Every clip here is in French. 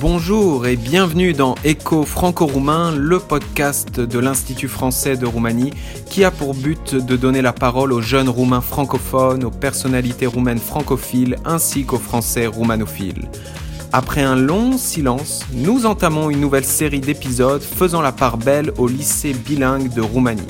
Bonjour et bienvenue dans Echo franco-roumain, le podcast de l'Institut français de Roumanie qui a pour but de donner la parole aux jeunes roumains francophones, aux personnalités roumaines francophiles ainsi qu'aux français roumanophiles. Après un long silence, nous entamons une nouvelle série d'épisodes faisant la part belle au lycée bilingue de Roumanie.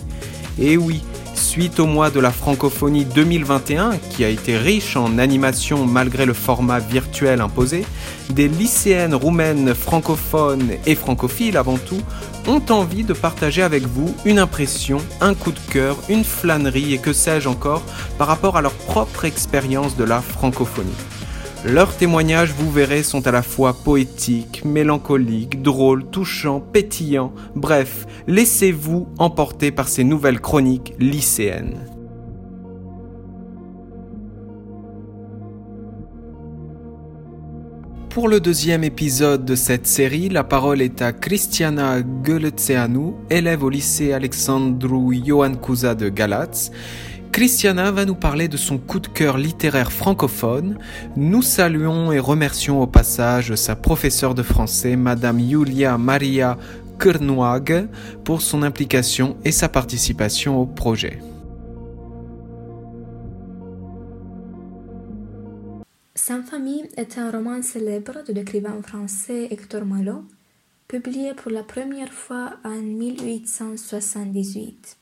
Et oui, Suite au mois de la francophonie 2021, qui a été riche en animation malgré le format virtuel imposé, des lycéennes roumaines francophones et francophiles avant tout ont envie de partager avec vous une impression, un coup de cœur, une flânerie et que sais-je encore par rapport à leur propre expérience de la francophonie. Leurs témoignages, vous verrez, sont à la fois poétiques, mélancoliques, drôles, touchants, pétillants. Bref, laissez-vous emporter par ces nouvelles chroniques lycéennes. Pour le deuxième épisode de cette série, la parole est à Christiana Gălățeanu, élève au lycée Alexandru Ioan Cuza de Galatz, Christiana va nous parler de son coup de cœur littéraire francophone. Nous saluons et remercions au passage sa professeure de français, Madame Julia Maria Kernoag, pour son implication et sa participation au projet. Sans famille est un roman célèbre de l'écrivain français Hector Malot, publié pour la première fois en 1878.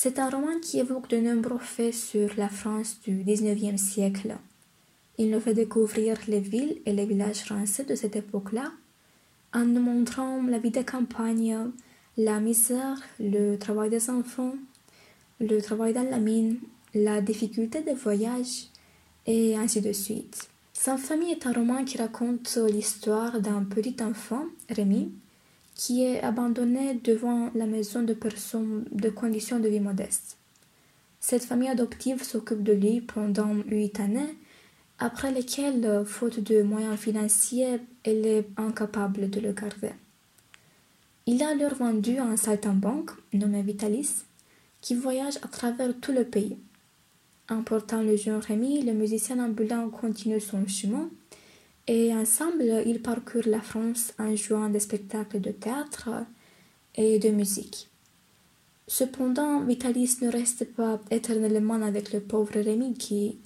C'est un roman qui évoque de nombreux faits sur la France du XIXe siècle. Il nous fait découvrir les villes et les villages français de cette époque-là, en nous montrant la vie de campagne, la misère, le travail des enfants, le travail dans la mine, la difficulté des voyages, et ainsi de suite. Sans famille est un roman qui raconte l'histoire d'un petit enfant, Rémi, qui est abandonné devant la maison de personnes de conditions de vie modestes. Cette famille adoptive s'occupe de lui pendant huit années, après lesquelles, faute de moyens financiers, elle est incapable de le garder. Il a alors vendu un saltimbanque nommé Vitalis, qui voyage à travers tout le pays. Emportant le jeune Rémi, le musicien ambulant continue son chemin et ensemble, ils parcourent la France en jouant des spectacles de théâtre et de musique. Cependant, Vitalis ne reste pas éternellement avec le pauvre Rémi qui,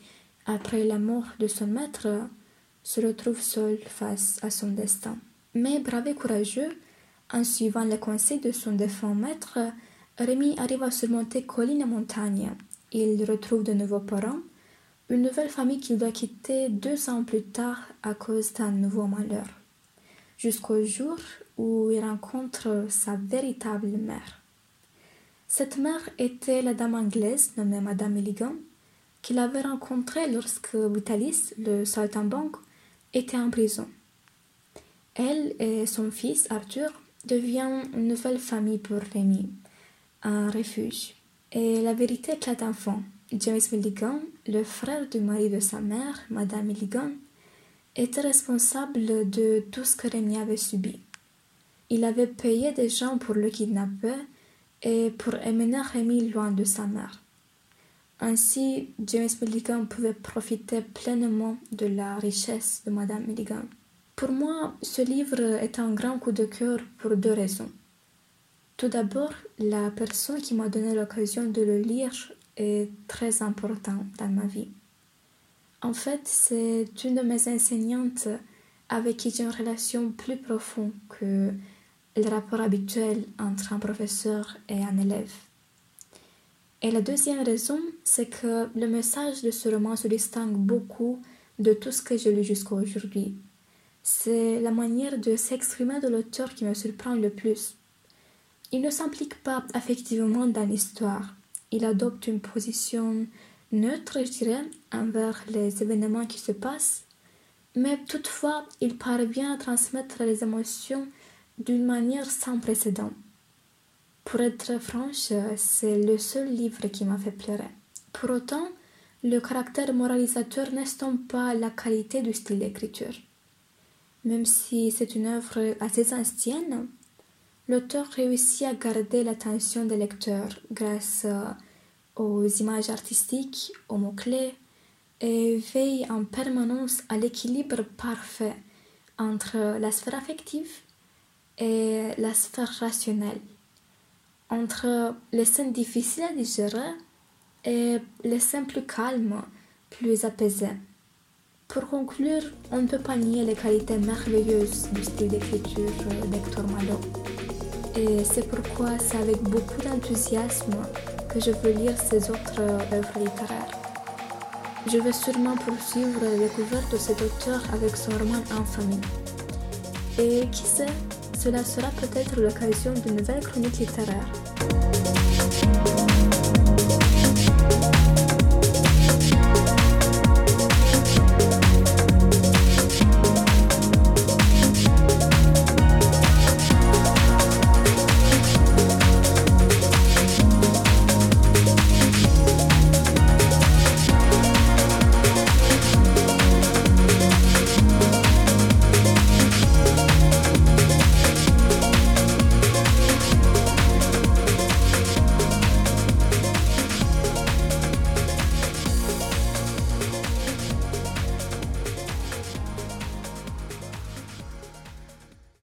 après la mort de son maître, se retrouve seul face à son destin. Mais brave et courageux, en suivant les conseils de son défunt maître, Rémi arrive à surmonter colline et montagne. Il retrouve de nouveaux parents une nouvelle famille qu'il doit quitter deux ans plus tard à cause d'un nouveau malheur, jusqu'au jour où il rencontre sa véritable mère. Cette mère était la dame anglaise nommée Madame Milligan, qu'il avait rencontrée lorsque Vitalis, le saltimbanque, était en prison. Elle et son fils Arthur deviennent une nouvelle famille pour Rémi, un refuge. Et la vérité éclate enfin. James Milligan, le frère du mari de sa mère, Madame Milligan, était responsable de tout ce que Rémi avait subi. Il avait payé des gens pour le kidnapper et pour emmener Rémi loin de sa mère. Ainsi, James Milligan pouvait profiter pleinement de la richesse de Madame Milligan. Pour moi, ce livre est un grand coup de cœur pour deux raisons. Tout d'abord, la personne qui m'a donné l'occasion de le lire est très important dans ma vie. En fait, c'est une de mes enseignantes avec qui j'ai une relation plus profonde que le rapport habituel entre un professeur et un élève. Et la deuxième raison, c'est que le message de ce roman se distingue beaucoup de tout ce que j'ai lu jusqu'à aujourd'hui. C'est la manière de s'exprimer de l'auteur qui me surprend le plus. Il ne s'implique pas affectivement dans l'histoire, il adopte une position neutre, je dirais, envers les événements qui se passent, mais toutefois, il parvient à transmettre les émotions d'une manière sans précédent. Pour être franche, c'est le seul livre qui m'a fait pleurer. Pour autant, le caractère moralisateur n'estompe pas la qualité du style d'écriture. Même si c'est une œuvre assez ancienne, l'auteur réussit à garder l'attention des lecteurs grâce aux images artistiques, aux mots-clés, et veille en permanence à l'équilibre parfait entre la sphère affective et la sphère rationnelle, entre les scènes difficiles à digérer et les scènes plus calmes, plus apaisées. Pour conclure, on ne peut pas nier les qualités merveilleuses du style d'écriture d'Hector Malo. Et c'est pourquoi c'est avec beaucoup d'enthousiasme que je veux lire ses autres œuvres littéraires. Je vais sûrement poursuivre la découverte de cet auteur avec son roman Infamie. Et qui sait, cela sera peut-être l'occasion d'une nouvelle chronique littéraire.